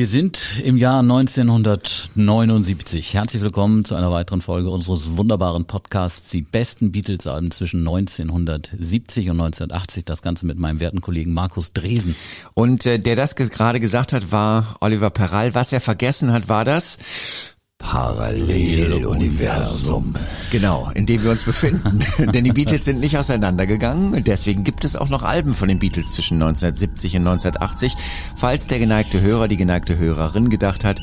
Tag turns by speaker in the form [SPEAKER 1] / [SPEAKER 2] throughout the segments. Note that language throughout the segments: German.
[SPEAKER 1] Wir sind im Jahr 1979. Herzlich willkommen zu einer weiteren Folge unseres wunderbaren Podcasts, die besten Beatles-Alben zwischen 1970 und 1980. Das Ganze mit meinem werten Kollegen Markus Dresen.
[SPEAKER 2] Und äh, der das gerade gesagt hat, war Oliver Peral. Was er vergessen hat, war das Paralleluniversum. Genau, in dem wir uns befinden. Denn die Beatles sind nicht auseinandergegangen. Deswegen gibt es auch noch Alben von den Beatles zwischen 1970 und 1980. Falls der geneigte Hörer, die geneigte Hörerin gedacht hat,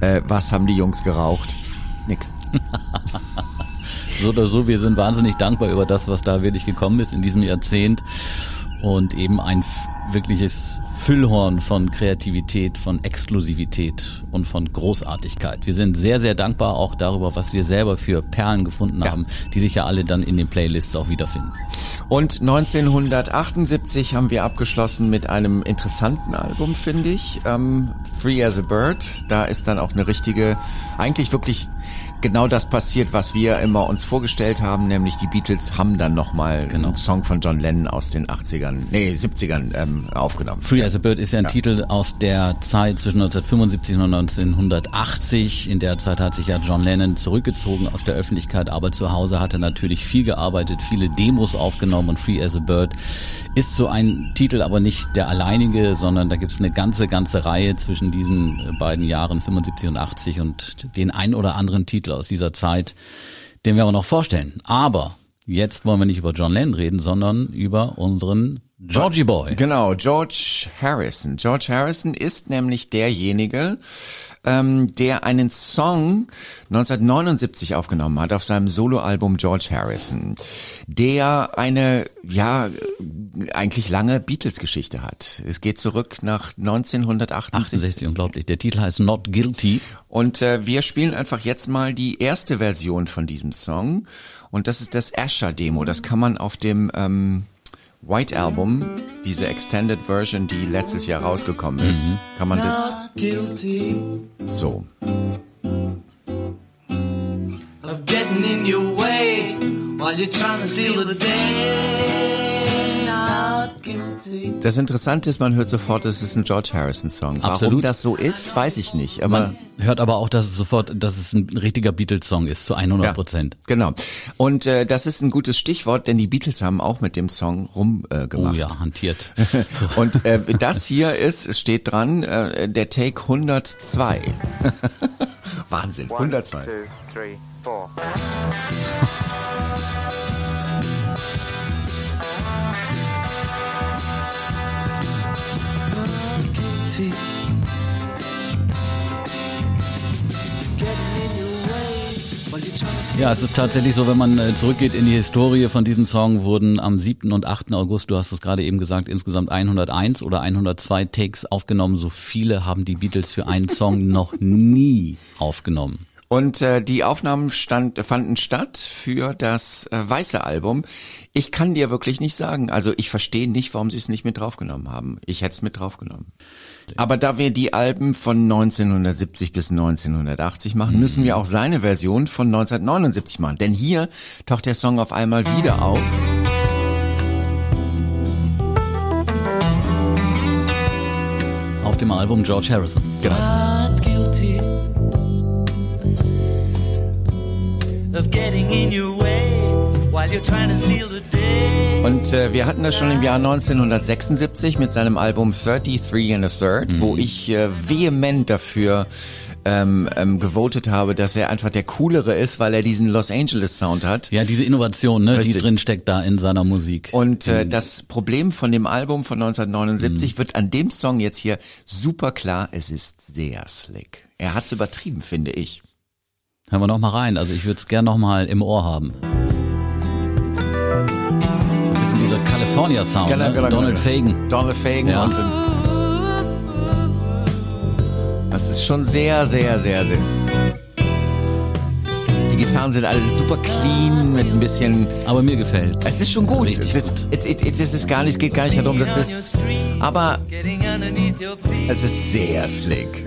[SPEAKER 2] äh, was haben die Jungs geraucht? Nix.
[SPEAKER 1] so oder so, wir sind wahnsinnig dankbar über das, was da wirklich gekommen ist in diesem Jahrzehnt und eben ein wirkliches Füllhorn von Kreativität, von Exklusivität und von Großartigkeit. Wir sind sehr, sehr dankbar auch darüber, was wir selber für Perlen gefunden ja. haben, die sich ja alle dann in den Playlists auch wiederfinden.
[SPEAKER 2] Und 1978 haben wir abgeschlossen mit einem interessanten Album, finde ich. Ähm, Free as a Bird. Da ist dann auch eine richtige, eigentlich wirklich genau das passiert, was wir immer uns vorgestellt haben, nämlich die Beatles haben dann nochmal genau. einen Song von John Lennon aus den 80ern, nee, 70ern ähm, aufgenommen.
[SPEAKER 1] Free as a Bird ist ja ein ja. Titel aus der Zeit zwischen 1975 und 1980. In der Zeit hat sich ja John Lennon zurückgezogen aus der Öffentlichkeit, aber zu Hause hat er natürlich viel gearbeitet, viele Demos aufgenommen und Free as a Bird ist so ein Titel, aber nicht der alleinige, sondern da gibt es eine ganze, ganze Reihe zwischen diesen beiden Jahren 75 und 80 und den ein oder anderen Titel Titel aus dieser Zeit, den wir aber noch vorstellen. Aber jetzt wollen wir nicht über John Lennon reden, sondern über unseren Georgie Boy.
[SPEAKER 2] Genau, George Harrison. George Harrison ist nämlich derjenige, ähm, der einen Song 1979 aufgenommen hat auf seinem Soloalbum George Harrison, der eine, ja, eigentlich lange Beatles-Geschichte hat. Es geht zurück nach 1968.
[SPEAKER 1] 68, unglaublich. Der Titel heißt Not Guilty.
[SPEAKER 2] Und äh, wir spielen einfach jetzt mal die erste Version von diesem Song. Und das ist das Asher-Demo. Das kann man auf dem ähm, White Album, diese Extended Version, die letztes Jahr rausgekommen ist, mhm. kann man das so. Of getting in your way while you're trying to steal the day. Das Interessante ist, man hört sofort, es ist ein George Harrison Song. Absolut. Warum das so ist, weiß ich nicht.
[SPEAKER 1] Aber man hört aber auch, dass es sofort, dass es ein richtiger Beatles Song ist zu 100 Prozent.
[SPEAKER 2] Ja, genau. Und äh, das ist ein gutes Stichwort, denn die Beatles haben auch mit dem Song rumgemacht. Äh, oh
[SPEAKER 1] ja, hantiert.
[SPEAKER 2] Und äh, das hier ist, es steht dran, äh, der Take 102. Wahnsinn, 102. One, two, three, four.
[SPEAKER 1] Ja, es ist tatsächlich so, wenn man äh, zurückgeht in die Historie von diesem Song, wurden am 7. und 8. August, du hast es gerade eben gesagt, insgesamt 101 oder 102 Takes aufgenommen. So viele haben die Beatles für einen Song noch nie aufgenommen.
[SPEAKER 2] Und äh, die Aufnahmen stand, fanden statt für das äh, weiße Album. Ich kann dir wirklich nicht sagen. Also ich verstehe nicht, warum sie es nicht mit draufgenommen haben. Ich hätte es mit draufgenommen. Aber da wir die Alben von 1970 bis 1980 machen, mhm. müssen wir auch seine Version von 1979 machen. Denn hier taucht der Song auf einmal wieder auf.
[SPEAKER 1] Auf dem Album George Harrison.
[SPEAKER 2] Genau. Und äh, wir hatten das schon im Jahr 1976 mit seinem Album 33 and a Third, mhm. wo ich äh, vehement dafür ähm, ähm, gewotet habe, dass er einfach der coolere ist, weil er diesen Los Angeles Sound hat.
[SPEAKER 1] Ja, diese Innovation, ne, die drin steckt da in seiner Musik.
[SPEAKER 2] Und äh, mhm. das Problem von dem Album von 1979 mhm. wird an dem Song jetzt hier super klar. Es ist sehr slick. Er hat's übertrieben, finde ich.
[SPEAKER 1] Hören wir noch mal rein. Also ich würde es gern noch mal im Ohr haben. So ein bisschen dieser California Sound. Genau, ne? genau, Donald genau. Fagan.
[SPEAKER 2] Donald Fagan ja. und das ist schon sehr, sehr, sehr, sehr. Die Gitarren sind alle super clean mit ein bisschen.
[SPEAKER 1] Aber mir gefällt.
[SPEAKER 2] Es ist schon gut. Es ist, es, es, es ist gar nicht, es geht gar nicht darum, dass es. Aber es ist sehr slick.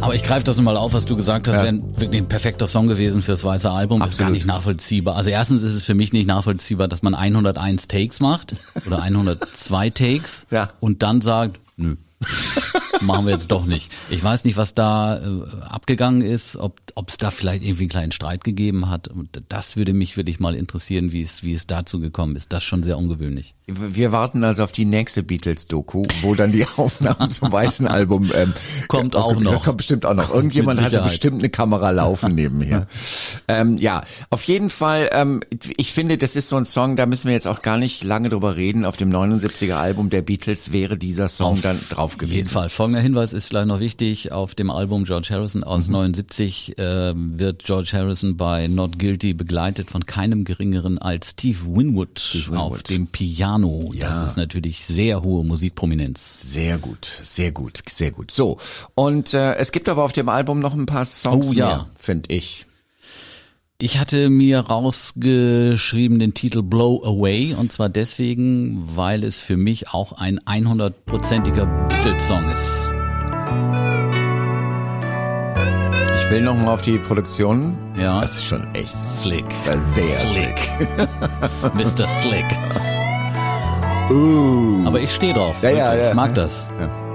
[SPEAKER 1] Aber ich greife das mal auf, was du gesagt hast, ja. wäre wirklich ein perfekter Song gewesen fürs weiße Album. Absolut. Ist gar nicht nachvollziehbar. Also erstens ist es für mich nicht nachvollziehbar, dass man 101 Takes macht oder 102 Takes
[SPEAKER 2] ja.
[SPEAKER 1] und dann sagt, nö. machen wir jetzt doch nicht. Ich weiß nicht, was da äh, abgegangen ist, ob es da vielleicht irgendwie einen kleinen Streit gegeben hat. Und das würde mich wirklich mal interessieren, wie es wie es dazu gekommen ist. Das ist schon sehr ungewöhnlich.
[SPEAKER 2] Wir warten also auf die nächste Beatles-Doku, wo dann die Aufnahmen zum weißen Album ähm,
[SPEAKER 1] kommt auch noch.
[SPEAKER 2] Das kommt bestimmt auch noch. Irgendjemand hatte bestimmt eine Kamera laufen nebenher. ähm, ja, auf jeden Fall. Ähm, ich finde, das ist so ein Song, da müssen wir jetzt auch gar nicht lange drüber reden. Auf dem 79er Album der Beatles wäre dieser Song auf dann drauf gewesen. Auf
[SPEAKER 1] jeden Fall. Folgender Hinweis ist vielleicht noch wichtig. Auf dem Album George Harrison aus mhm. 79 äh, wird George Harrison bei Not Guilty begleitet von keinem geringeren als Steve Winwood, Steve Winwood. auf dem Piano. Ja. Das ist natürlich sehr hohe Musikprominenz.
[SPEAKER 2] Sehr gut, sehr gut, sehr gut. So, und äh, es gibt aber auf dem Album noch ein paar Songs oh, ja. mehr, finde ich.
[SPEAKER 1] Ich hatte mir rausgeschrieben den Titel Blow Away und zwar deswegen, weil es für mich auch ein 100%iger Beatles-Song ist.
[SPEAKER 2] Ich will noch mal auf die Produktion.
[SPEAKER 1] Ja.
[SPEAKER 2] Das ist schon echt
[SPEAKER 1] slick.
[SPEAKER 2] Sehr slick.
[SPEAKER 1] slick. Mr. Slick.
[SPEAKER 2] Uh.
[SPEAKER 1] Aber ich stehe drauf.
[SPEAKER 2] Ja, ja, ja.
[SPEAKER 1] Ich mag das. Ja.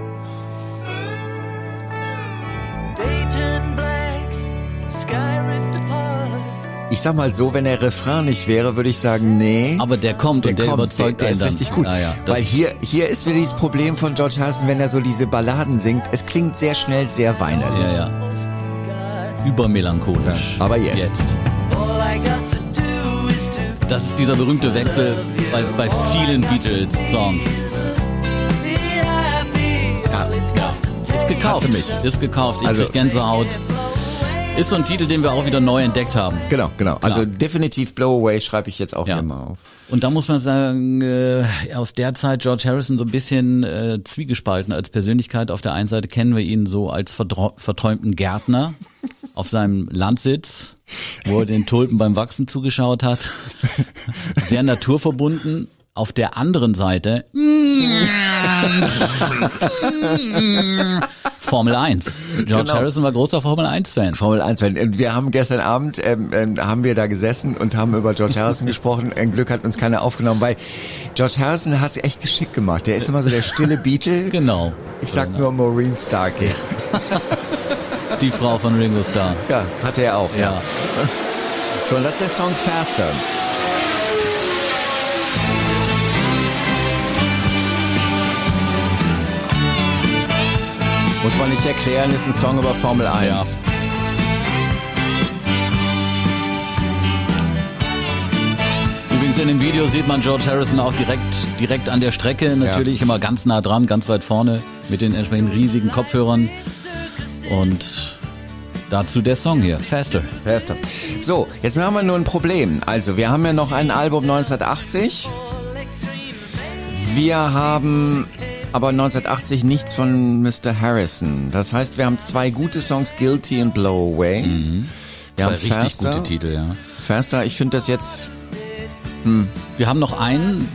[SPEAKER 2] Ich sag mal so, wenn der Refrain nicht wäre, würde ich sagen, nee.
[SPEAKER 1] Aber der kommt der und der kommt, überzeugt
[SPEAKER 2] der, der
[SPEAKER 1] ist
[SPEAKER 2] dann. richtig gut.
[SPEAKER 1] Ah, ja,
[SPEAKER 2] Weil hier, hier ist wieder dieses Problem von George Harrison, wenn er so diese Balladen singt. Es klingt sehr schnell sehr weinerlich.
[SPEAKER 1] Ja, ja. Übermelancholisch.
[SPEAKER 2] Ja, aber jetzt.
[SPEAKER 1] Jetzt. Das ist dieser berühmte Wechsel bei, bei vielen Beatles-Songs. Ja, ja. Ist gekauft. Ist gekauft. Ich also, krieg Gänsehaut. Ist so ein Titel, den wir auch wieder neu entdeckt haben.
[SPEAKER 2] Genau, genau. Also Klar. definitiv Blow Away schreibe ich jetzt auch ja. immer auf.
[SPEAKER 1] Und da muss man sagen, äh, aus der Zeit George Harrison so ein bisschen äh, zwiegespalten als Persönlichkeit. Auf der einen Seite kennen wir ihn so als verträumten Gärtner auf seinem Landsitz, wo er den Tulpen beim Wachsen zugeschaut hat. Sehr naturverbunden. Auf der anderen Seite Formel 1. George genau. Harrison war großer Formel 1 Fan.
[SPEAKER 2] Formel 1 Fan. Und wir haben gestern Abend ähm, ähm, haben wir da gesessen und haben über George Harrison gesprochen. Ein Glück hat uns keiner aufgenommen, weil George Harrison hat es echt geschickt gemacht. Der ist immer so der stille Beatle.
[SPEAKER 1] Genau.
[SPEAKER 2] Ich sag genau. nur Maureen Starkey.
[SPEAKER 1] Die Frau von Ringo Starr.
[SPEAKER 2] Ja, hatte er auch. Ja. ja. So, und das ist der Song Faster. Muss man nicht erklären, ist ein Song über Formel 1. Ja.
[SPEAKER 1] Übrigens in dem Video sieht man George Harrison auch direkt, direkt an der Strecke, natürlich ja. immer ganz nah dran, ganz weit vorne mit den entsprechenden riesigen Kopfhörern. Und dazu der Song hier, Faster.
[SPEAKER 2] Faster. So, jetzt haben wir nur ein Problem. Also, wir haben ja noch ein Album 1980. Wir haben aber 1980 nichts von Mr. Harrison. Das heißt, wir haben zwei gute Songs, Guilty und Blow Away.
[SPEAKER 1] Mhm.
[SPEAKER 2] Wir
[SPEAKER 1] zwei haben richtig Faster. gute Titel, ja.
[SPEAKER 2] Faster, ich finde das jetzt...
[SPEAKER 1] Hm. Wir haben noch einen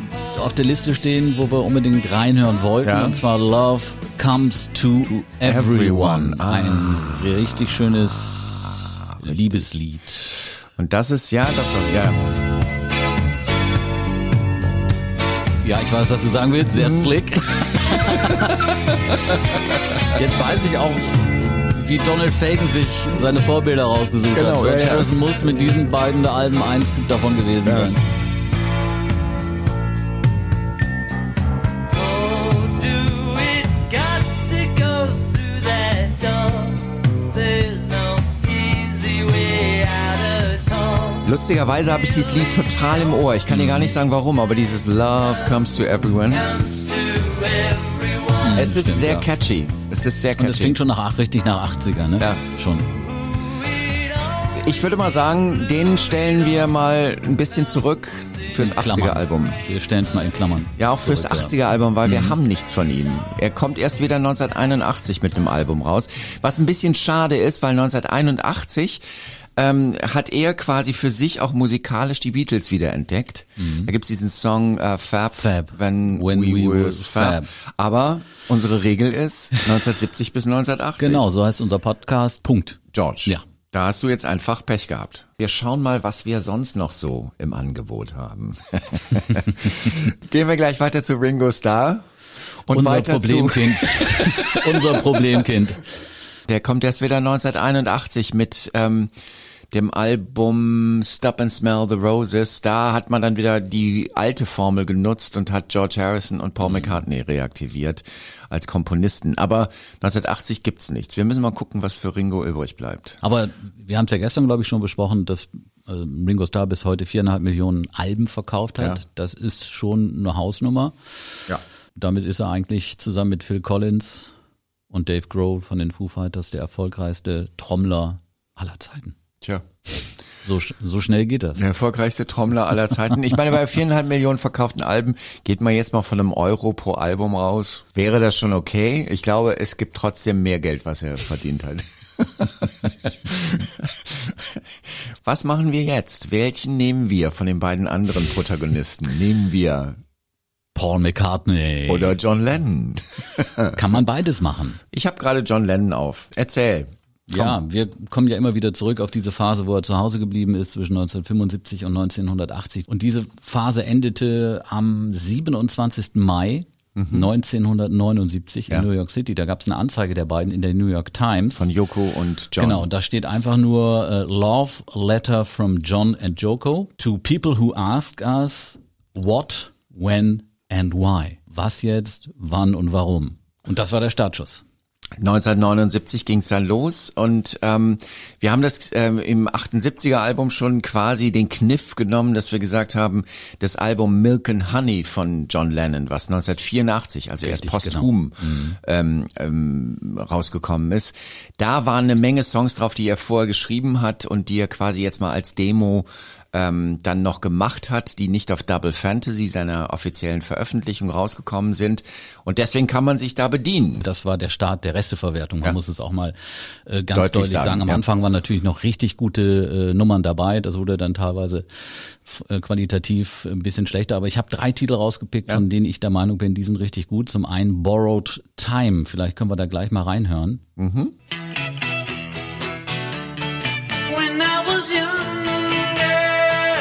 [SPEAKER 1] auf der Liste stehen, wo wir unbedingt reinhören wollten, ja. und zwar Love Comes to Everyone.
[SPEAKER 2] Ah.
[SPEAKER 1] Ein richtig schönes Liebeslied.
[SPEAKER 2] Und das ist, ja, das, ja.
[SPEAKER 1] Ja, ich weiß, was du sagen willst. Sehr mhm. slick. Jetzt weiß ich auch, wie Donald Fagan sich seine Vorbilder rausgesucht genau, hat. George ja, Harrison ja. muss mit diesen beiden Alben eins davon gewesen ja. sein.
[SPEAKER 2] Lustigerweise habe ich dieses Lied total im Ohr. Ich kann dir gar nicht sagen warum, aber dieses Love comes to everyone. Es ist sehr catchy. Es ist sehr catchy. Und es
[SPEAKER 1] klingt schon nach, richtig nach 80er, ne?
[SPEAKER 2] Ja.
[SPEAKER 1] Schon.
[SPEAKER 2] Ich würde mal sagen, den stellen wir mal ein bisschen zurück fürs 80er-Album.
[SPEAKER 1] Wir stellen es mal in Klammern.
[SPEAKER 2] Ja, auch fürs 80er-Album, weil mhm. wir haben nichts von ihm. Er kommt erst wieder 1981 mit einem Album raus. Was ein bisschen schade ist, weil 1981 ähm, hat er quasi für sich auch musikalisch die Beatles wiederentdeckt. Mhm. Da gibt's diesen Song äh, Fab,
[SPEAKER 1] Fab,
[SPEAKER 2] when, when we, we was Fab. Fab. Aber unsere Regel ist 1970 bis 1980.
[SPEAKER 1] Genau, so heißt unser Podcast. Punkt.
[SPEAKER 2] George.
[SPEAKER 1] Ja.
[SPEAKER 2] Da hast du jetzt einfach Pech gehabt. Wir schauen mal, was wir sonst noch so im Angebot haben. Gehen wir gleich weiter zu Ringo Starr. Und
[SPEAKER 1] unser Problemkind. unser Problemkind.
[SPEAKER 2] Der kommt erst wieder 1981 mit ähm, dem Album Stop and Smell the Roses. Da hat man dann wieder die alte Formel genutzt und hat George Harrison und Paul McCartney reaktiviert als Komponisten. Aber 1980 gibt's nichts. Wir müssen mal gucken, was für Ringo übrig bleibt.
[SPEAKER 1] Aber wir haben es ja gestern, glaube ich, schon besprochen, dass äh, Ringo Starr bis heute viereinhalb Millionen Alben verkauft hat.
[SPEAKER 2] Ja.
[SPEAKER 1] Das ist schon eine Hausnummer.
[SPEAKER 2] Ja.
[SPEAKER 1] Damit ist er eigentlich zusammen mit Phil Collins und Dave Grohl von den Foo Fighters der erfolgreichste Trommler aller Zeiten.
[SPEAKER 2] Tja.
[SPEAKER 1] So, so schnell geht das.
[SPEAKER 2] Der erfolgreichste Trommler aller Zeiten. Ich meine, bei viereinhalb Millionen verkauften Alben geht man jetzt mal von einem Euro pro Album raus. Wäre das schon okay? Ich glaube, es gibt trotzdem mehr Geld, was er verdient hat. Was machen wir jetzt? Welchen nehmen wir von den beiden anderen Protagonisten? Nehmen wir
[SPEAKER 1] Paul McCartney.
[SPEAKER 2] oder John Lennon?
[SPEAKER 1] Kann man beides machen.
[SPEAKER 2] Ich habe gerade John Lennon auf. Erzähl.
[SPEAKER 1] Ja, wir kommen ja immer wieder zurück auf diese Phase, wo er zu Hause geblieben ist zwischen 1975 und 1980. Und diese Phase endete am 27. Mai 1979
[SPEAKER 2] Ja.
[SPEAKER 1] in New York City. Da gab es eine Anzeige der beiden in der New York Times.
[SPEAKER 2] Von Yoko und John.
[SPEAKER 1] Genau, und da steht einfach nur äh, Love Letter from John and Joko to people who ask us what, when and why. Was jetzt, wann und warum. Und das war der Startschuss.
[SPEAKER 2] 1979 ging's dann los und ähm, wir haben das ähm, im 78er Album schon quasi den Kniff genommen, dass wir gesagt haben, das Album Milk and Honey von John Lennon, was 1984, also erst
[SPEAKER 1] Fertig,
[SPEAKER 2] posthum ähm, ähm, rausgekommen ist, da waren eine Menge Songs drauf, die er vorher geschrieben hat und die er quasi jetzt mal als Demo ähm, dann noch gemacht hat, die nicht auf Double Fantasy, seiner offiziellen Veröffentlichung, rausgekommen sind. Und deswegen kann man sich da bedienen.
[SPEAKER 1] Das war der Start der Resteverwertung. Man
[SPEAKER 2] Ja.
[SPEAKER 1] muss es auch mal äh, ganz
[SPEAKER 2] Deutlich
[SPEAKER 1] deutlich,
[SPEAKER 2] sagen,
[SPEAKER 1] sagen. Am
[SPEAKER 2] ja.
[SPEAKER 1] Anfang waren natürlich noch richtig gute äh, Nummern dabei. Das wurde dann teilweise äh, qualitativ ein bisschen schlechter. Aber ich habe drei Titel rausgepickt, von denen ich der Meinung bin, die sind richtig gut. Zum einen Borrowed Time. Vielleicht können wir da gleich mal reinhören.
[SPEAKER 3] When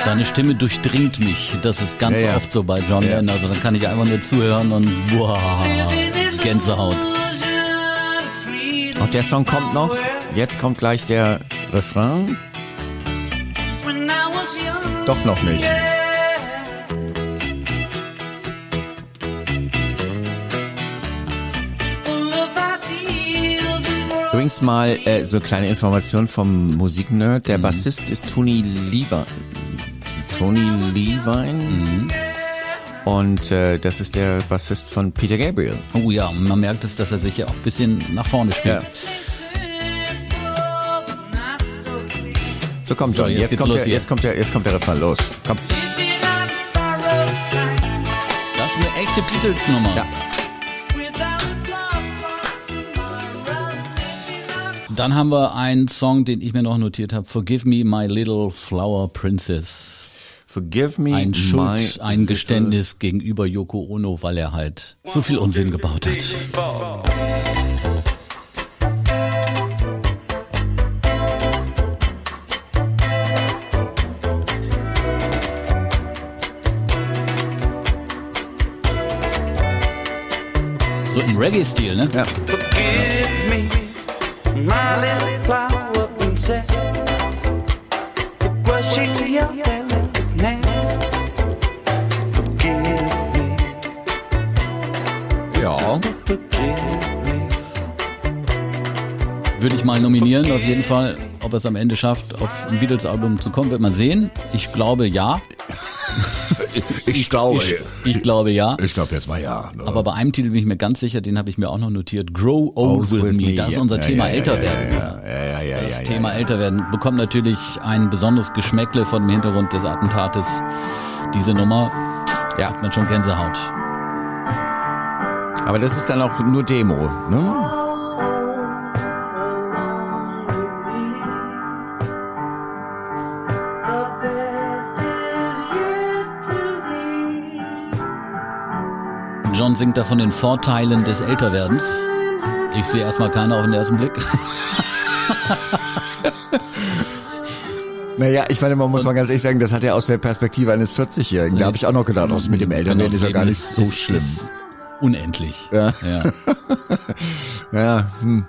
[SPEAKER 1] Seine Stimme durchdringt mich. Das ist ganz
[SPEAKER 2] Ja,
[SPEAKER 1] oft so bei John. Lennon. Also dann kann ich einfach nur zuhören und wow, Gänsehaut.
[SPEAKER 2] Und der Song kommt noch. Jetzt kommt gleich der Refrain. Doch noch nicht. Übrigens mal äh, so eine kleine Information vom Musiknerd. Der Bassist ist Tony Levine. Tony Levine. Und äh, das ist der Bassist von Peter Gabriel.
[SPEAKER 1] Oh ja, man merkt es, dass er sich ja auch ein bisschen nach vorne spielt.
[SPEAKER 2] Ja.
[SPEAKER 3] So
[SPEAKER 2] kommt
[SPEAKER 1] So,
[SPEAKER 2] John.
[SPEAKER 1] jetzt
[SPEAKER 2] Jetzt, kommt der,
[SPEAKER 1] hier.
[SPEAKER 2] jetzt kommt der, jetzt kommt der Refrain los. Komm.
[SPEAKER 1] Das ist eine echte Beatles-Nummer.
[SPEAKER 2] Ja.
[SPEAKER 1] Dann haben wir einen Song, den ich mir noch notiert habe. Forgive me, my little flower princess.
[SPEAKER 2] Forgive me
[SPEAKER 1] Ein Schuld, ein Geständnis gegenüber Yoko Ono, weil er halt so viel Unsinn gebaut hat. So im Reggae-Stil, ne?
[SPEAKER 2] Ja.
[SPEAKER 1] Würde ich mal nominieren, auf jeden Fall. Ob er es am Ende schafft, auf ein Beatles-Album zu kommen, wird man sehen. Ich glaube ja.
[SPEAKER 2] Ich glaube,
[SPEAKER 1] Ich, ich glaube ja.
[SPEAKER 2] ich glaube jetzt mal ja. Ne?
[SPEAKER 1] Aber bei einem Titel bin ich mir ganz sicher, den habe ich mir auch noch notiert. Grow Old, with, me. Das ist unser
[SPEAKER 2] Ja,
[SPEAKER 1] Thema
[SPEAKER 2] ja,
[SPEAKER 1] älter
[SPEAKER 2] ja,
[SPEAKER 1] werden.
[SPEAKER 2] Ja, ja, ja, ja,
[SPEAKER 1] Das Thema älter werden bekommt natürlich ein besonderes Geschmäckle von dem Hintergrund des Attentates. Diese Nummer
[SPEAKER 2] Ja.
[SPEAKER 1] hat man schon Gänsehaut.
[SPEAKER 2] Aber das ist dann auch nur Demo, ne?
[SPEAKER 1] John singt da von den Vorteilen des Älterwerdens. Ich sehe erstmal keine auf den ersten Blick.
[SPEAKER 2] Naja, ich meine, man muss mal ganz ehrlich sagen, das hat er aus der Perspektive eines 40-Jährigen. Da habe ich auch noch gedacht, aus mit dem Älterwerden ist ja gar nicht so
[SPEAKER 1] ist,
[SPEAKER 2] schlimm.
[SPEAKER 1] Ist unendlich.
[SPEAKER 2] Ja.
[SPEAKER 1] ja.
[SPEAKER 2] Ja, hm.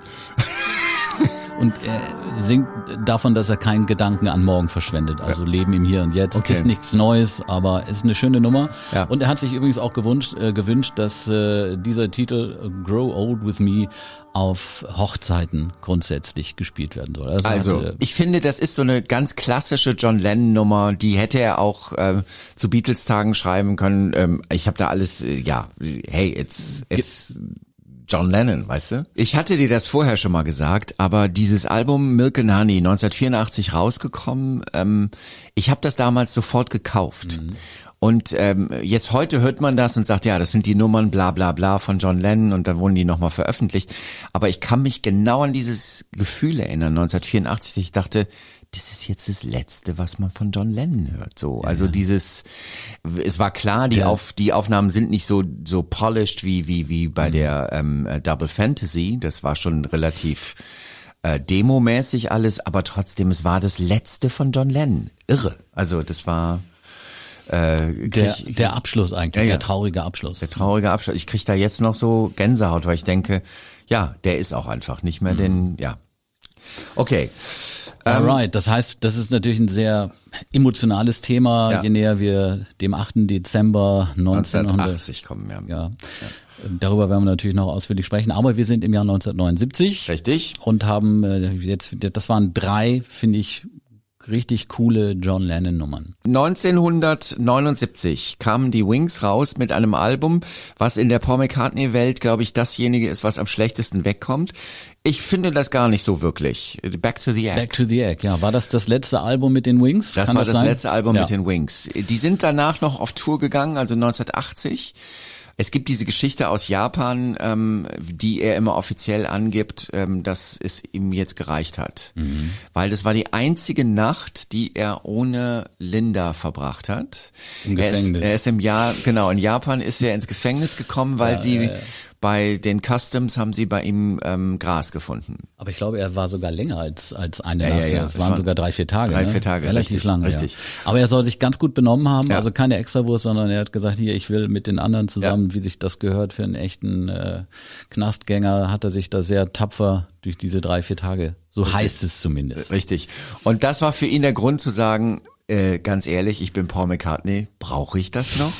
[SPEAKER 1] Und er singt davon, dass er keinen Gedanken an morgen verschwendet. Also Leben im Hier und Jetzt
[SPEAKER 2] Okay.
[SPEAKER 1] ist nichts Neues, aber ist eine schöne Nummer.
[SPEAKER 2] Ja.
[SPEAKER 1] Und er hat sich übrigens auch gewünscht, äh, gewünscht, dass äh, dieser Titel äh, Grow Old With Me auf Hochzeiten grundsätzlich gespielt werden soll. Also,
[SPEAKER 2] Also,
[SPEAKER 1] hat, äh,
[SPEAKER 2] ich finde, das ist so eine ganz klassische John Lennon-Nummer, die hätte er auch ähm, zu Beatles-Tagen schreiben können. Ähm, ich habe da alles, äh, ja, hey, it's, it's John Lennon, weißt du? Ich hatte dir das vorher schon mal gesagt, aber dieses Album Milk and Honey, 1984 rausgekommen, ähm, ich habe das damals sofort gekauft. Und ähm, jetzt heute hört man das und sagt, ja, das sind die Nummern bla bla bla von John Lennon und dann wurden die nochmal veröffentlicht. Aber ich kann mich genau an dieses Gefühl erinnern, 1984, ich dachte, das ist jetzt das Letzte, was man von John Lennon hört. So, also dieses, es war klar, die
[SPEAKER 1] Ja.
[SPEAKER 2] auf die Aufnahmen sind nicht so so polished wie wie wie bei der ähm, äh, Double Fantasy. Das war schon relativ äh, demomäßig alles, aber trotzdem, es war das Letzte von John Lennon. Irre. Also das war äh,
[SPEAKER 1] der, der Abschluss eigentlich,
[SPEAKER 2] Ja, ja.
[SPEAKER 1] der traurige Abschluss.
[SPEAKER 2] der traurige Abschluss. Ich krieg da jetzt noch so Gänsehaut, weil ich denke, ja, der ist auch einfach nicht mehr den, ja. Okay. Ähm,
[SPEAKER 1] Alright, das heißt, das ist natürlich ein sehr emotionales Thema,
[SPEAKER 2] Ja.
[SPEAKER 1] je näher wir dem 8. Dezember 1900
[SPEAKER 2] 1980 kommen wir.
[SPEAKER 1] Ja. Darüber werden wir natürlich noch ausführlich sprechen, aber wir sind im Jahr 1979
[SPEAKER 2] Richtig.
[SPEAKER 1] und haben äh, jetzt, das waren drei, finde ich, richtig coole John Lennon Nummern.
[SPEAKER 2] 1979 kamen die Wings raus mit einem Album, was in der Paul McCartney Welt, glaube ich, dasjenige ist, was am schlechtesten wegkommt. Ich finde das gar nicht so wirklich. Back to the Egg.
[SPEAKER 1] Back to the Egg, ja. War das das letzte Album mit den Wings?
[SPEAKER 2] Das
[SPEAKER 1] Kann
[SPEAKER 2] war das,
[SPEAKER 1] sein?
[SPEAKER 2] letzte Album
[SPEAKER 1] ja.
[SPEAKER 2] mit den Wings. Die sind danach noch auf Tour gegangen, also 1980. Es gibt diese Geschichte aus Japan, ähm, die er immer offiziell angibt, ähm, dass es ihm jetzt gereicht hat.
[SPEAKER 1] Mhm.
[SPEAKER 2] Weil das war die einzige Nacht, die er ohne Linda verbracht hat.
[SPEAKER 1] Im
[SPEAKER 2] Er ist,
[SPEAKER 1] Gefängnis.
[SPEAKER 2] er ist im Jahr, genau, in Japan ist er ins Gefängnis gekommen, weil
[SPEAKER 1] Ja,
[SPEAKER 2] sie
[SPEAKER 1] ja, ja.
[SPEAKER 2] Bei den Customs haben sie bei ihm ähm, Gras gefunden.
[SPEAKER 1] Aber ich glaube, er war sogar länger als, als eine
[SPEAKER 2] Ja,
[SPEAKER 1] Nacht.
[SPEAKER 2] ja, ja.
[SPEAKER 1] Es
[SPEAKER 2] Es
[SPEAKER 1] waren
[SPEAKER 2] waren
[SPEAKER 1] sogar drei, vier Tage.
[SPEAKER 2] drei,
[SPEAKER 1] ne?
[SPEAKER 2] vier Tage,
[SPEAKER 1] Relativ
[SPEAKER 2] richtig,
[SPEAKER 1] lang.
[SPEAKER 2] richtig.
[SPEAKER 1] Aber er soll sich ganz gut benommen haben, also keine Extrawurst, sondern er hat gesagt, hier, ich will mit den anderen zusammen, wie sich das gehört für einen echten äh, Knastgänger, hat er sich da sehr tapfer durch diese drei, vier Tage, so heißt es zumindest.
[SPEAKER 2] Richtig. Und das war für ihn der Grund zu sagen, äh, ganz ehrlich, ich bin Paul McCartney, brauche ich das noch?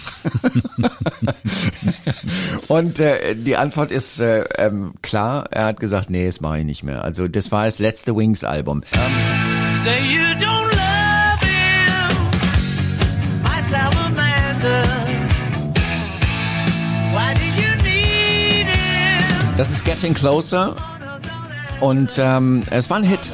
[SPEAKER 2] Und äh, die Antwort ist äh, ähm, klar, er hat gesagt, nee, das mache ich nicht mehr. Also das war das letzte Wings-Album.
[SPEAKER 3] Say you don't love him, my salamander. Why do you need him?
[SPEAKER 2] Das ist Getting Closer und ähm, es war ein Hit.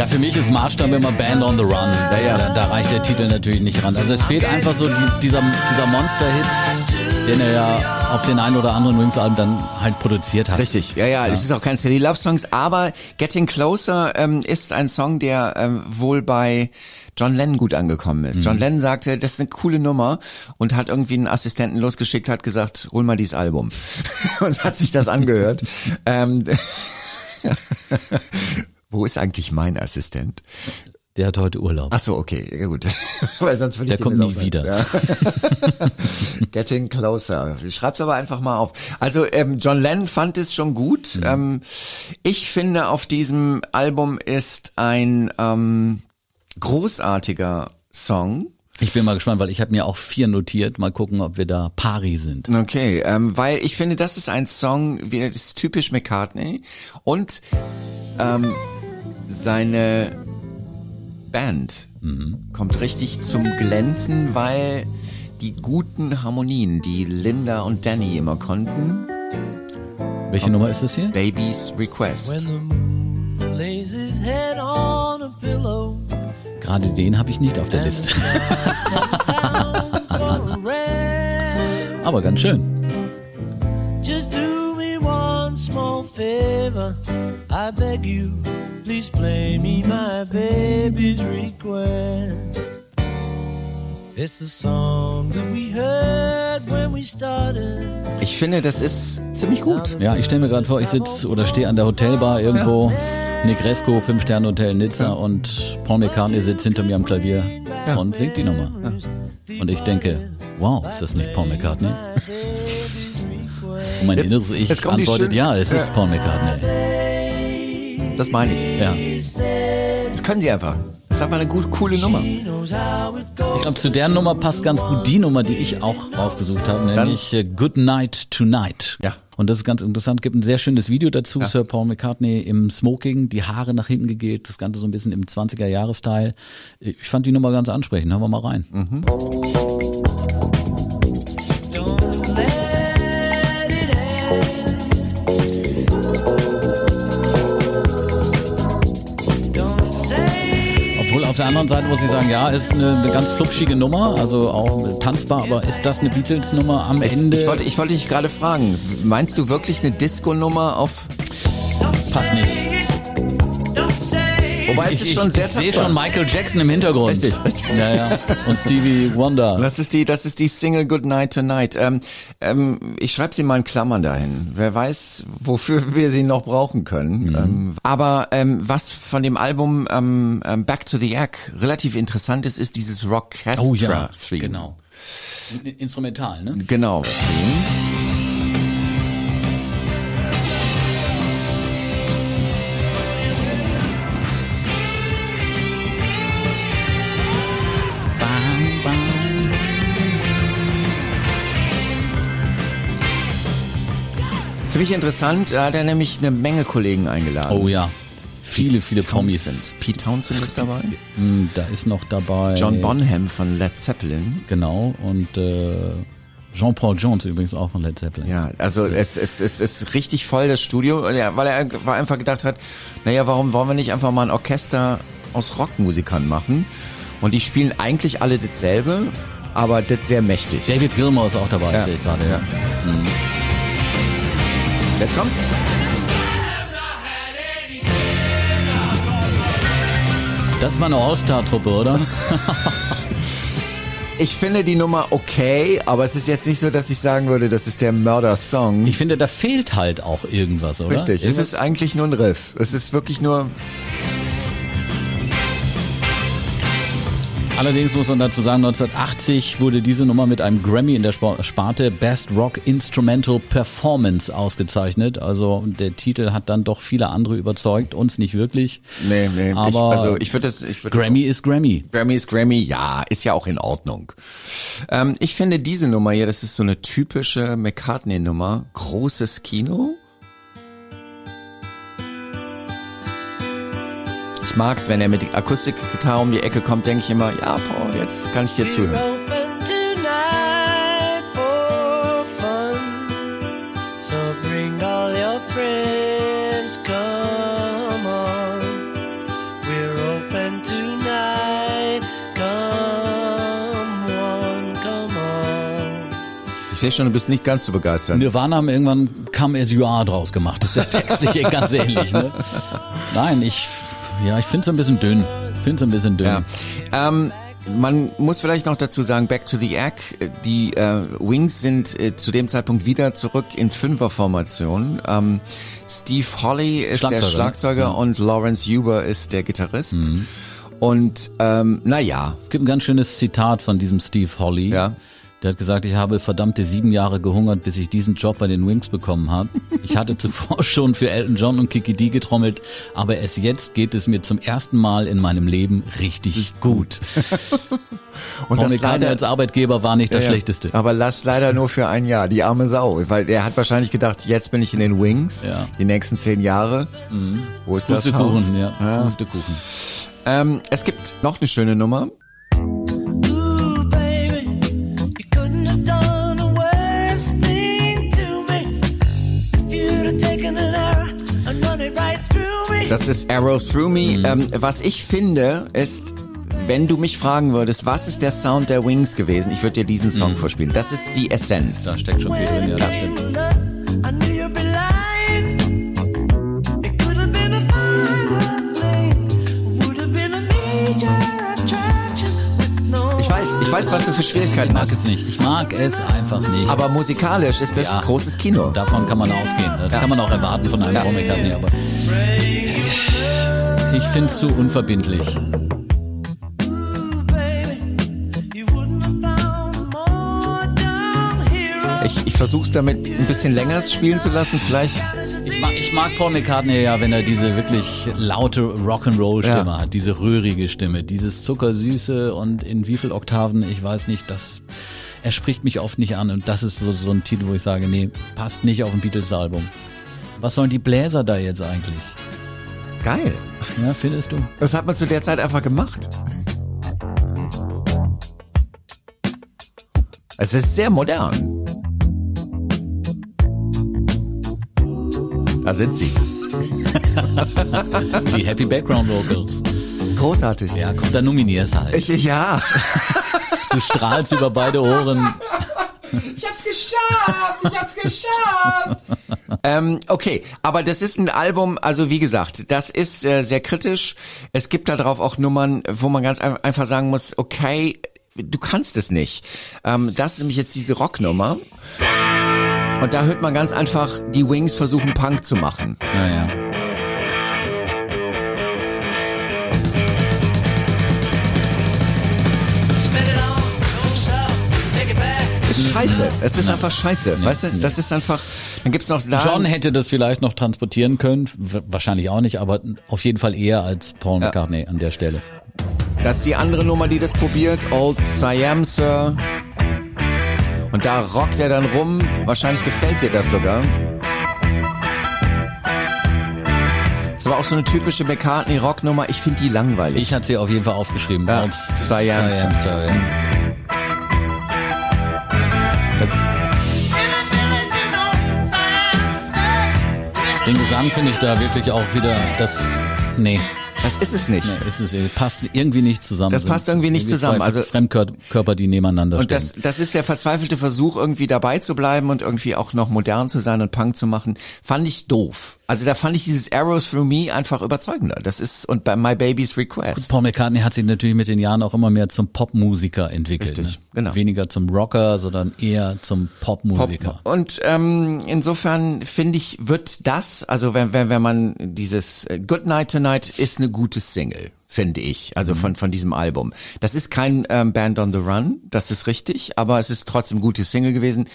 [SPEAKER 1] Ja, für mich ist Maßstab immer Band on the Run.
[SPEAKER 2] ja.
[SPEAKER 1] Da, da reicht der Titel natürlich nicht ran. Also es fehlt einfach so die, dieser, dieser Monster-Hit, den er ja auf den einen oder anderen Wings-Alben dann halt produziert hat.
[SPEAKER 2] Richtig, ja, ja, es ist auch kein Silly Love Songs, aber Getting Closer ähm, ist ein Song, der ähm, wohl bei John Lennon gut angekommen ist. John Lennon sagte, das ist eine coole Nummer und hat irgendwie einen Assistenten losgeschickt, hat gesagt, hol mal dieses Album und hat sich das angehört. ähm, Wo ist eigentlich mein Assistent?
[SPEAKER 1] Der hat heute Urlaub.
[SPEAKER 2] Ach so, okay, ja gut. Weil sonst würde ich
[SPEAKER 1] Der kommt nie wieder.
[SPEAKER 2] Ja. Getting closer. Ich schreib's aber einfach mal auf. Also ähm, John Lennon fand es schon gut.
[SPEAKER 1] Mhm.
[SPEAKER 2] Ähm, ich finde, auf diesem Album ist ein ähm, großartiger Song.
[SPEAKER 1] Ich bin mal gespannt, weil ich habe mir auch vier notiert. Mal gucken, ob wir da pari sind.
[SPEAKER 2] Okay, ähm, weil ich finde, das ist ein Song, wie das ist typisch McCartney und ähm, seine Band kommt richtig zum Glänzen, weil die guten Harmonien, die Linda und Danny immer konnten,
[SPEAKER 1] Welche Nummer ist das hier?
[SPEAKER 2] Baby's Request.
[SPEAKER 3] When the moon lays his head on a pillow
[SPEAKER 1] Gerade den habe ich nicht auf der Liste. Aber ganz schön.
[SPEAKER 3] Favor. I beg you, please play me my baby's request. It's the song that we heard when we started.
[SPEAKER 2] Ich finde, das ist ziemlich gut.
[SPEAKER 1] Ja, ich stelle mir gerade vor, ich sitze oder stehe an der Hotelbar irgendwo. Negresco, Fünf-Sterne-Hotel Nizza und Paul McCartney sitzt hinter mir am Klavier und singt die Nummer. Und ich denke, wow, ist das nicht Paul McCartney? Und mein
[SPEAKER 2] Jetzt-
[SPEAKER 1] inneres Ich
[SPEAKER 2] jetzt
[SPEAKER 1] antwortet, ja, es ist
[SPEAKER 2] Ja.
[SPEAKER 1] Paul McCartney.
[SPEAKER 2] Das meine ich.
[SPEAKER 1] Ja.
[SPEAKER 2] Das können sie einfach. Das ist einfach eine gut, coole Nummer.
[SPEAKER 1] Ich glaube, zu der Nummer passt ganz gut die Nummer, die ich auch rausgesucht habe, nämlich äh, Good Night Tonight.
[SPEAKER 2] Ja.
[SPEAKER 1] Und das ist ganz interessant. Gibt ein sehr schönes Video dazu. Sir Paul McCartney im Smoking, die Haare nach hinten gegelt, das Ganze so ein bisschen im 20er-Jahres-Style. Ich fand die Nummer ganz ansprechend. Hören wir mal rein.
[SPEAKER 2] Mhm.
[SPEAKER 1] Auf der anderen Seite muss ich sagen, ja, ist eine, eine ganz flupschige Nummer, also auch tanzbar, aber ist das eine Beatles-Nummer am
[SPEAKER 2] Ich,
[SPEAKER 1] Ende?
[SPEAKER 2] ich, wollte, ich wollte dich gerade fragen, meinst du wirklich eine Disco-Nummer auf...
[SPEAKER 1] Passt nicht.
[SPEAKER 2] Wobei es
[SPEAKER 1] Ich,
[SPEAKER 2] ist
[SPEAKER 1] ich,
[SPEAKER 2] schon sehr
[SPEAKER 1] ich sehe schon Michael Jackson im Hintergrund.
[SPEAKER 2] Richtig, richtig.
[SPEAKER 1] Ja, ja. Und Stevie Wonder.
[SPEAKER 2] Das ist die, das ist die Single Good Night Tonight. Ähm, ähm, ich schreibe sie mal in Klammern dahin. Wer weiß, wofür wir sie noch brauchen können. Ähm, aber ähm, was von dem Album ähm, ähm, Back to the Egg relativ interessant ist, ist dieses Rockestra
[SPEAKER 1] Oh ja,
[SPEAKER 2] Theme.
[SPEAKER 1] genau. Instrumental, ne?
[SPEAKER 2] Genau. Theme. Ziemlich interessant, da hat er nämlich eine Menge Kollegen eingeladen.
[SPEAKER 1] Oh ja. Viele, viele Promis.
[SPEAKER 2] Townsend. Pete Townsend ist dabei.
[SPEAKER 1] Hm, Da ist noch dabei.
[SPEAKER 2] John Bonham von Led Zeppelin.
[SPEAKER 1] Genau. Und äh, Jean-Paul Jones übrigens auch von Led Zeppelin.
[SPEAKER 2] Ja, also es, es, es ist richtig voll das Studio, weil er, war einfach gedacht hat, naja, warum wollen wir nicht einfach mal ein Orchester aus Rockmusikern machen? Und die spielen eigentlich alle dasselbe, aber das sehr mächtig.
[SPEAKER 1] David Gilmour ist auch dabei,
[SPEAKER 2] Ja.
[SPEAKER 1] sehe ich gerade.
[SPEAKER 2] Ja. Jetzt kommt's.
[SPEAKER 1] Das mal eine All-Star-Truppe, oder?
[SPEAKER 2] Ich finde die Nummer okay, aber es ist jetzt nicht so, dass ich sagen würde, das ist der Mörder-Song.
[SPEAKER 1] Ich finde, da fehlt halt auch irgendwas, oder?
[SPEAKER 2] Richtig, es
[SPEAKER 1] Irgendwas-
[SPEAKER 2] ist eigentlich nur ein Riff. Es ist wirklich nur,
[SPEAKER 1] Allerdings muss man dazu sagen, 1980 wurde diese Nummer mit einem Grammy in der Spa- Sparte Best Rock Instrumental Performance ausgezeichnet. Also der Titel hat dann doch viele andere überzeugt, uns nicht wirklich.
[SPEAKER 2] nee, nee,
[SPEAKER 1] Aber
[SPEAKER 2] ich, also ich würde das, ich würde
[SPEAKER 1] Grammy ist Grammy.
[SPEAKER 2] Grammy ist Grammy, ja, ist ja auch in Ordnung. Ähm, ich finde diese Nummer hier, das ist so eine typische McCartney-Nummer, großes Kino. Ich mag's, wenn er mit Akustikgitarre um die Ecke kommt, denke ich immer, ja, Paul, jetzt kann ich dir zuhören. Ich sehe schon, du bist nicht ganz so begeistert.
[SPEAKER 1] Nirvana haben irgendwann Come As You Are draus gemacht. Das ist ja textlich ganz ähnlich. Ne? Nein, ich, ja, ich finde es ein bisschen dünn. Ich finde es ein bisschen dünn.
[SPEAKER 2] Ja. Ähm, man muss vielleicht noch dazu sagen, Back to the Egg, die äh, Wings sind äh, zu dem Zeitpunkt wieder zurück in Fünferformation. Ähm, Steve Holly ist der
[SPEAKER 1] Schlagzeuger, ne?
[SPEAKER 2] Schlagzeuger und Lawrence Huber ist der Gitarrist.
[SPEAKER 1] Mhm.
[SPEAKER 2] Und ähm, naja,
[SPEAKER 1] Es gibt ein ganz schönes Zitat von diesem Steve Holly.
[SPEAKER 2] Ja.
[SPEAKER 1] Der hat gesagt, ich habe verdammte sieben Jahre gehungert, bis ich diesen Job bei den Wings bekommen habe. Ich hatte zuvor schon für Elton John und Kiki D getrommelt, aber erst jetzt geht es mir zum ersten Mal in meinem Leben richtig gut.
[SPEAKER 2] und
[SPEAKER 1] Paul als Arbeitgeber war nicht das
[SPEAKER 2] Ja.
[SPEAKER 1] Schlechteste.
[SPEAKER 2] Aber lass leider nur für ein Jahr, die arme Sau. Weil der hat wahrscheinlich gedacht, jetzt bin ich in den Wings,
[SPEAKER 1] Ja.
[SPEAKER 2] die nächsten zehn Jahre. Wo ist das Haus?
[SPEAKER 1] Pustekuchen, ja.
[SPEAKER 2] Ja.
[SPEAKER 1] Pustekuchen.
[SPEAKER 2] Ähm, es gibt noch eine schöne Nummer. Das ist Arrow Through Me.
[SPEAKER 1] Mhm.
[SPEAKER 2] Ähm, was ich finde, ist, wenn du mich fragen würdest, was ist der Sound der Wings gewesen, ich würde dir diesen Song vorspielen. Das ist die Essenz.
[SPEAKER 1] Da steckt schon viel drin, ja, das stimmt.
[SPEAKER 2] Ich weiß, ich weiß, was du für
[SPEAKER 1] Ich
[SPEAKER 2] Schwierigkeiten
[SPEAKER 1] mag
[SPEAKER 2] hast.
[SPEAKER 1] es nicht. Ich mag es einfach nicht.
[SPEAKER 2] Aber musikalisch ist das
[SPEAKER 1] Ja.
[SPEAKER 2] großes Kino.
[SPEAKER 1] Davon kann man ausgehen. Das kann man auch erwarten von einem
[SPEAKER 2] Ja.
[SPEAKER 1] Paul McCartney, aber ich finde es zu unverbindlich.
[SPEAKER 2] Ich, ich versuche es damit ein bisschen länger spielen zu lassen. Vielleicht.
[SPEAKER 1] Ich mag, ich mag Paul McCartney ja, wenn er diese wirklich laute Rock'n'Roll-Stimme
[SPEAKER 2] Ja.
[SPEAKER 1] hat, diese rührige Stimme, dieses zuckersüße und in wie viel Oktaven, ich weiß nicht, das er spricht mich oft nicht an und das ist so, so ein Titel, wo ich sage, nee, passt nicht auf ein Beatles-Album. Was sollen die Bläser da jetzt eigentlich?
[SPEAKER 2] Geil.
[SPEAKER 1] Ja, findest du?
[SPEAKER 2] Das hat man zu der Zeit einfach gemacht. Es ist sehr modern. Da sind sie.
[SPEAKER 1] Die Happy Background Vocals.
[SPEAKER 2] Großartig.
[SPEAKER 1] Ja, komm, dann nominier's halt.
[SPEAKER 2] Ich, ja.
[SPEAKER 1] Du strahlst über beide Ohren.
[SPEAKER 2] Geschafft! Ich hab's geschafft! ähm, okay, aber das ist ein Album, also wie gesagt, das ist äh, sehr kritisch. Es gibt da drauf auch Nummern, wo man ganz ein einfach sagen muss, okay, du kannst es nicht. Ähm, das ist nämlich jetzt diese Rocknummer. Und da hört man ganz einfach, die Wings versuchen Punk zu machen.
[SPEAKER 1] Naja.
[SPEAKER 2] Scheiße. Es ist einfach scheiße. Weißt du, das ist einfach, dann gibt's noch da.
[SPEAKER 1] John hätte das vielleicht noch transportieren können, wahrscheinlich auch nicht, aber auf jeden Fall eher als Paul McCartney an der Stelle.
[SPEAKER 2] Das ist die andere Nummer, die das probiert. Old Siam Sir. Und da rockt er dann rum. Wahrscheinlich gefällt dir das sogar. Ist aber auch so eine typische McCartney-Rocknummer. Ich finde die langweilig.
[SPEAKER 1] Ich hatte sie auf jeden Fall aufgeschrieben.
[SPEAKER 2] Ja,
[SPEAKER 1] als
[SPEAKER 2] Siam
[SPEAKER 1] Siam Sir, ja.
[SPEAKER 2] Das,
[SPEAKER 1] Den Gesang finde ich da wirklich auch wieder, das, nee,
[SPEAKER 2] das ist es nicht.
[SPEAKER 1] nee ist es, passt irgendwie nicht zusammen.
[SPEAKER 2] Das passt irgendwie nicht zusammen,
[SPEAKER 1] Zwei
[SPEAKER 2] also-
[SPEAKER 1] Fremdkörper, die nebeneinander
[SPEAKER 2] Und
[SPEAKER 1] stehen.
[SPEAKER 2] das, das ist der verzweifelte Versuch, irgendwie dabei zu bleiben und irgendwie auch noch modern zu sein und Punk zu machen. Fand ich doof. Also da fand ich dieses Arrows Through Me einfach überzeugender. Das ist, und bei My Baby's Request.
[SPEAKER 1] Paul McCartney hat sich natürlich mit den Jahren auch immer mehr zum Popmusiker entwickelt.
[SPEAKER 2] Richtig,
[SPEAKER 1] ne?
[SPEAKER 2] genau.
[SPEAKER 1] Weniger zum Rocker, sondern eher zum Popmusiker.
[SPEAKER 2] Pop. Und ähm, insofern finde ich, wird das, also wenn, wenn, wenn man dieses äh, Good Night Tonight ist eine gute Single, finde ich, also von, von diesem Album. Das ist kein ähm, Band on the Run, das ist richtig, aber es ist trotzdem eine gute Single gewesen.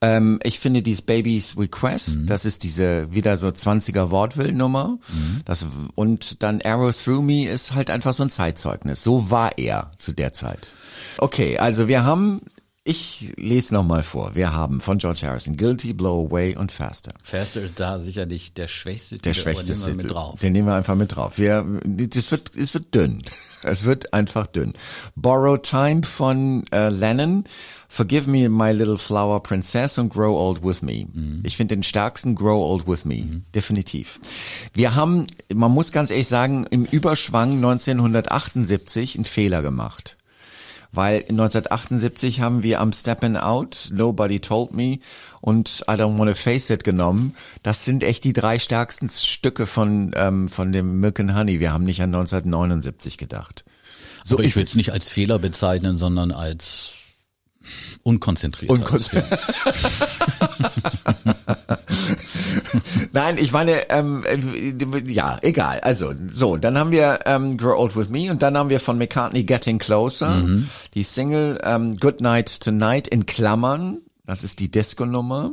[SPEAKER 2] Ähm, ich finde dieses Baby's Request, das ist diese wieder so 20er Wortwill-Nummer. Das und dann Arrow Through Me ist halt einfach so ein Zeitzeugnis. So war er zu der Zeit. Okay, also wir haben, ich lese nochmal vor. Wir haben von George Harrison Guilty, Blow Away und Faster.
[SPEAKER 1] Faster ist da sicherlich der schwächste
[SPEAKER 2] Der
[SPEAKER 1] Titel,
[SPEAKER 2] schwächste
[SPEAKER 1] aber nehmen wir mit drauf.
[SPEAKER 2] Den nehmen wir einfach mit drauf. Wir, das wird, es wird dünn. Es wird einfach dünn. Borrow Time von äh, Lennon. Forgive me, my little flower princess und Grow Old with Me. Ich finde den stärksten Grow Old with Me. Definitiv. Wir haben, man muss ganz ehrlich sagen, im Überschwang 1978 einen Fehler gemacht. Weil 1978 haben wir am Steppin' Out, Nobody Told Me und I Don't Wanna Face It genommen. Das sind echt die drei stärksten Stücke von, ähm, von dem Milk and Honey. Wir haben nicht an 1979 gedacht. So
[SPEAKER 1] aber ich würde
[SPEAKER 2] es.
[SPEAKER 1] nicht als Fehler bezeichnen, sondern als unkonzentriert.
[SPEAKER 2] Unkon- Nein, ich meine, ähm, äh, ja, egal. Also, so, dann haben wir ähm, Grow Old With Me und dann haben wir von McCartney Getting Closer, die Single ähm, Good Night Tonight in Klammern, das ist die Disco-Nummer.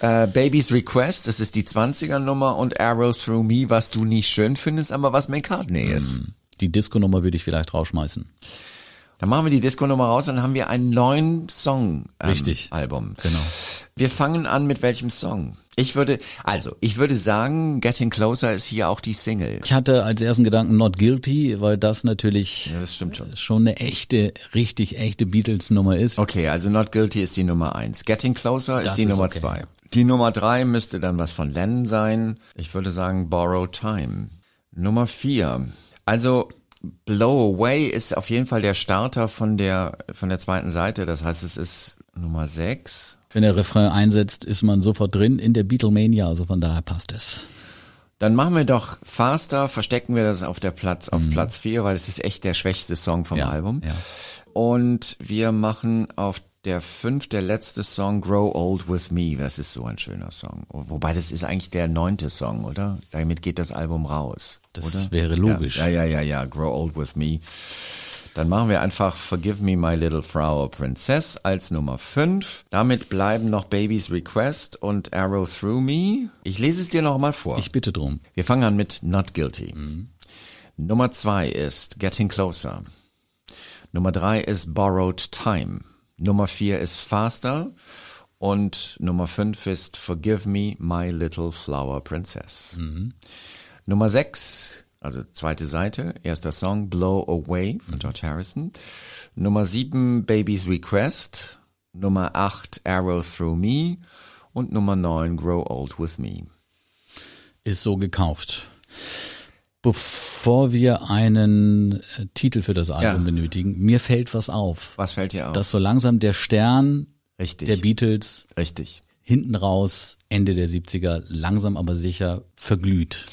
[SPEAKER 2] Äh, Baby's Request, das ist die 20er-Nummer und Arrow Through Me, was du nicht schön findest, aber was McCartney ist.
[SPEAKER 1] Die Disco-Nummer würde ich vielleicht rausschmeißen.
[SPEAKER 2] Dann machen wir die Disco-Nummer raus, dann haben wir einen neuen Song ähm,
[SPEAKER 1] Richtig.
[SPEAKER 2] Album.
[SPEAKER 1] Genau.
[SPEAKER 2] Wir fangen an mit welchem Song? Ich würde, also, ich würde sagen, Getting Closer ist hier auch die Single.
[SPEAKER 1] Ich hatte als ersten Gedanken Not Guilty, weil das natürlich
[SPEAKER 2] Ja, das stimmt schon.
[SPEAKER 1] schon eine echte, richtig echte Beatles-Nummer ist.
[SPEAKER 2] Okay, also Not Guilty ist die Nummer eins. Getting Closer ist
[SPEAKER 1] Das
[SPEAKER 2] die
[SPEAKER 1] ist
[SPEAKER 2] Nummer
[SPEAKER 1] okay.
[SPEAKER 2] zwei. Die Nummer drei müsste dann was von Lennon sein. Ich würde sagen Borrow Time. Nummer vier. Also Blow Away ist auf jeden Fall der Starter von der, von der zweiten Seite. Das heißt, es ist Nummer sechs.
[SPEAKER 1] Wenn der Refrain einsetzt, ist man sofort drin in der Beatlemania, also von daher passt es.
[SPEAKER 2] Dann machen wir doch Faster, verstecken wir das auf der Platz, auf Platz vier, weil es ist echt der schwächste Song vom
[SPEAKER 1] Mhm. Ja,
[SPEAKER 2] Album.
[SPEAKER 1] ja.
[SPEAKER 2] Und wir machen auf der fünf, der letzte Song, Grow Old With Me. Das ist so ein schöner Song. Wobei das ist eigentlich der neunte Song, oder? Damit geht das Album raus.
[SPEAKER 1] Das
[SPEAKER 2] oder?
[SPEAKER 1] wäre logisch.
[SPEAKER 2] Ja, ja, ja, ja, Grow Old With Me. Dann machen wir einfach Forgive Me My Little Flower Princess als Nummer 5. Damit bleiben noch Baby's Request und Arrow Through Me. Ich lese es dir noch mal vor.
[SPEAKER 1] Ich bitte drum.
[SPEAKER 2] Wir fangen an mit Not Guilty. Nummer 2 ist Getting Closer. Nummer 3 ist Borrowed Time. Nummer 4 ist Faster. Und Nummer 5 ist Forgive Me My Little Flower Princess. Nummer 6, also zweite Seite, erster Song Blow Away von George Harrison. Nummer 7 Baby's Request. Nummer 8 Arrow Through Me. Und Nummer 9 Grow Old With Me.
[SPEAKER 1] Ist so gekauft. Bevor wir einen äh, Titel für das Album
[SPEAKER 2] Ja.
[SPEAKER 1] benötigen, mir fällt was auf.
[SPEAKER 2] Was fällt dir auf?
[SPEAKER 1] Dass so langsam der Stern
[SPEAKER 2] Richtig.
[SPEAKER 1] der Beatles
[SPEAKER 2] Richtig.
[SPEAKER 1] hinten raus Ende der 70er langsam aber sicher verglüht.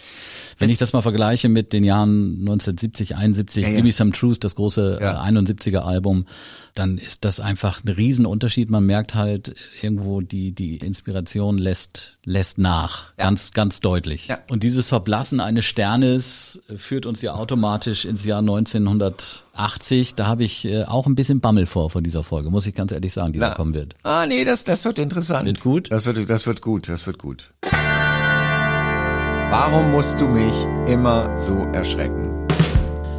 [SPEAKER 1] Wenn ich das mal vergleiche mit den Jahren 1970, 71,
[SPEAKER 2] Ja, ja.
[SPEAKER 1] Give Me Some Truth, das große
[SPEAKER 2] Ja.
[SPEAKER 1] äh, 71er Album, dann ist das einfach ein Riesenunterschied. Man merkt halt irgendwo, die, die Inspiration lässt, lässt nach. Ganz, ganz deutlich.
[SPEAKER 2] Ja.
[SPEAKER 1] Und dieses Verblassen eines Sternes führt uns ja automatisch ins Jahr 1980. Da habe ich äh, auch ein bisschen Bammel vor, vor dieser Folge, muss ich ganz ehrlich sagen, die da
[SPEAKER 2] Na.
[SPEAKER 1] kommen wird.
[SPEAKER 2] Ah, nee, das, das wird interessant.
[SPEAKER 1] Wird gut?
[SPEAKER 2] Das wird, das wird gut, das wird gut. Warum musst du mich immer so erschrecken?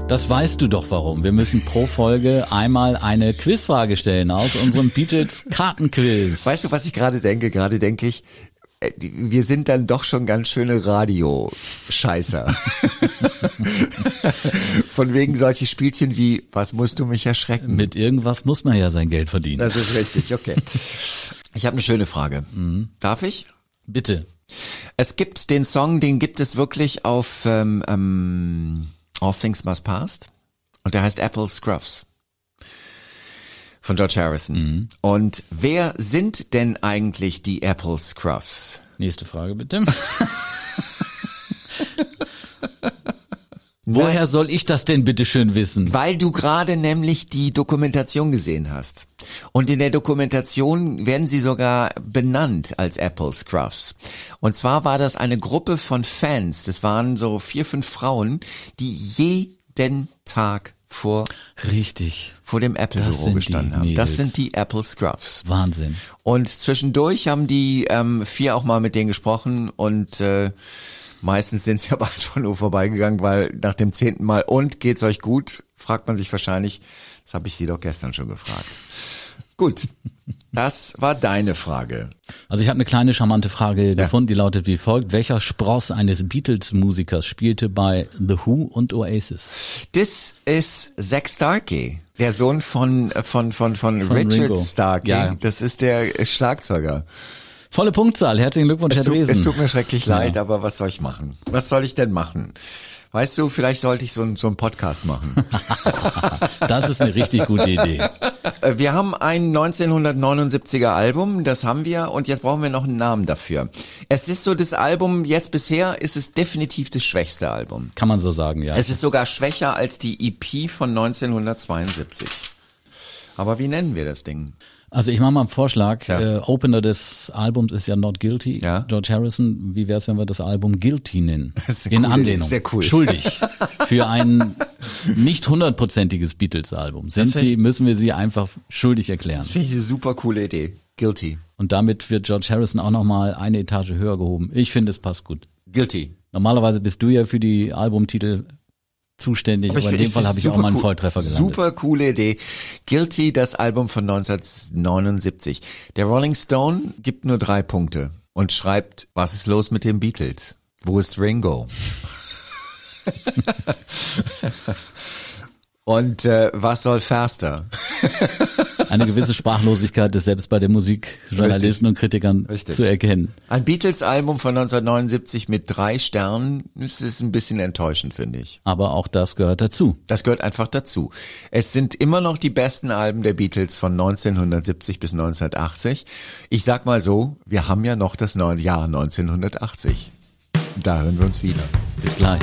[SPEAKER 1] Das weißt du doch warum. Wir müssen pro Folge einmal eine Quizfrage stellen aus unserem Beatles Kartenquiz.
[SPEAKER 2] Weißt du, was ich gerade denke? Gerade denke ich, äh, wir sind dann doch schon ganz schöne Radio-Scheißer. Von wegen solche Spielchen wie, was musst du mich erschrecken?
[SPEAKER 1] Mit irgendwas muss man ja sein Geld verdienen.
[SPEAKER 2] Das ist richtig, okay. Ich habe eine schöne Frage. Darf ich?
[SPEAKER 1] Bitte.
[SPEAKER 2] Es gibt den Song, den gibt es wirklich auf ähm, ähm, All Things Must Past und der heißt Apple Scruffs von George Harrison. Und wer sind denn eigentlich die Apple Scruffs?
[SPEAKER 1] Nächste Frage bitte. Woher soll ich das denn bitte schön wissen?
[SPEAKER 2] Weil du gerade nämlich die Dokumentation gesehen hast. Und in der Dokumentation werden sie sogar benannt als Apple Scruffs. Und zwar war das eine Gruppe von Fans, das waren so vier, fünf Frauen, die jeden Tag vor
[SPEAKER 1] Richtig.
[SPEAKER 2] vor dem
[SPEAKER 1] Das
[SPEAKER 2] Apple-Büro gestanden haben. Das
[SPEAKER 1] Mädels.
[SPEAKER 2] sind die Apple Scruffs.
[SPEAKER 1] Wahnsinn.
[SPEAKER 2] Und zwischendurch haben die ähm, vier auch mal mit denen gesprochen und äh, meistens sind sie aber einfach nur vorbeigegangen, weil nach dem zehnten Mal und geht's euch gut, fragt man sich wahrscheinlich, das habe ich sie doch gestern schon gefragt. Gut, das war deine Frage.
[SPEAKER 1] Also ich habe eine kleine charmante Frage gefunden, die lautet wie folgt. Welcher Spross eines Beatles-Musikers spielte bei The Who und Oasis?
[SPEAKER 2] Das ist Zack Starkey, der Sohn von von von von,
[SPEAKER 1] Von
[SPEAKER 2] Richard
[SPEAKER 1] Ringo.
[SPEAKER 2] Starkey.
[SPEAKER 1] Ja.
[SPEAKER 2] Das ist der äh, Schlagzeuger.
[SPEAKER 1] Volle Punktzahl. Herzlichen Glückwunsch,
[SPEAKER 2] Es
[SPEAKER 1] Herr
[SPEAKER 2] tut,
[SPEAKER 1] Dresen.
[SPEAKER 2] es tut mir schrecklich
[SPEAKER 1] Ja.
[SPEAKER 2] leid, aber was soll ich machen? Was soll ich denn machen? Weißt du, vielleicht sollte ich so, ein- so einen Podcast machen.
[SPEAKER 1] Das ist eine richtig gute Idee.
[SPEAKER 2] Äh, wir haben ein 1979er Album, das haben wir, und jetzt brauchen wir noch einen Namen dafür. Es ist so das Album, jetzt bisher ist es definitiv das schwächste Album.
[SPEAKER 1] Kann man so sagen, ja.
[SPEAKER 2] Es ist sogar schwächer als die EP von 1972. Aber wie nennen wir das Ding?
[SPEAKER 1] Also ich mache mal einen Vorschlag.
[SPEAKER 2] Ja.
[SPEAKER 1] Äh, Opener des Albums ist ja Not Guilty.
[SPEAKER 2] Ja.
[SPEAKER 1] George Harrison. Wie wäre es, wenn wir das Album Guilty nennen? In
[SPEAKER 2] coole
[SPEAKER 1] Anlehnung.
[SPEAKER 2] Sehr cool.
[SPEAKER 1] Schuldig. Für ein nicht hundertprozentiges Beatles-Album. Sind sie, müssen wir sie einfach schuldig erklären.
[SPEAKER 2] Das finde ich eine super coole Idee. Guilty.
[SPEAKER 1] Und damit wird George Harrison auch nochmal eine Etage höher gehoben. Ich finde, es passt gut.
[SPEAKER 2] Guilty.
[SPEAKER 1] Normalerweise bist du ja für die Albumtitel zuständig, aber,
[SPEAKER 2] ich
[SPEAKER 1] in dem Fall habe ich auch mal einen
[SPEAKER 2] cool.
[SPEAKER 1] Volltreffer gelandet.
[SPEAKER 2] Super coole Idee. Guilty, das Album von 1979. Der Rolling Stone gibt nur drei Punkte und schreibt, was ist los mit den Beatles? Wo ist Ringo? und äh, was soll Faster?
[SPEAKER 1] Eine gewisse Sprachlosigkeit ist selbst bei den Musikjournalisten und Kritikern
[SPEAKER 2] Richtig.
[SPEAKER 1] zu erkennen.
[SPEAKER 2] Ein Beatles-Album von 1979 mit drei Sternen, das ist ein bisschen enttäuschend, finde ich.
[SPEAKER 1] Aber auch das gehört dazu.
[SPEAKER 2] Das gehört einfach dazu. Es sind immer noch die besten Alben der Beatles von 1970 bis 1980. Ich sag mal so, wir haben ja noch das neue Jahr 1980. Da hören wir uns wieder.
[SPEAKER 1] Bis gleich.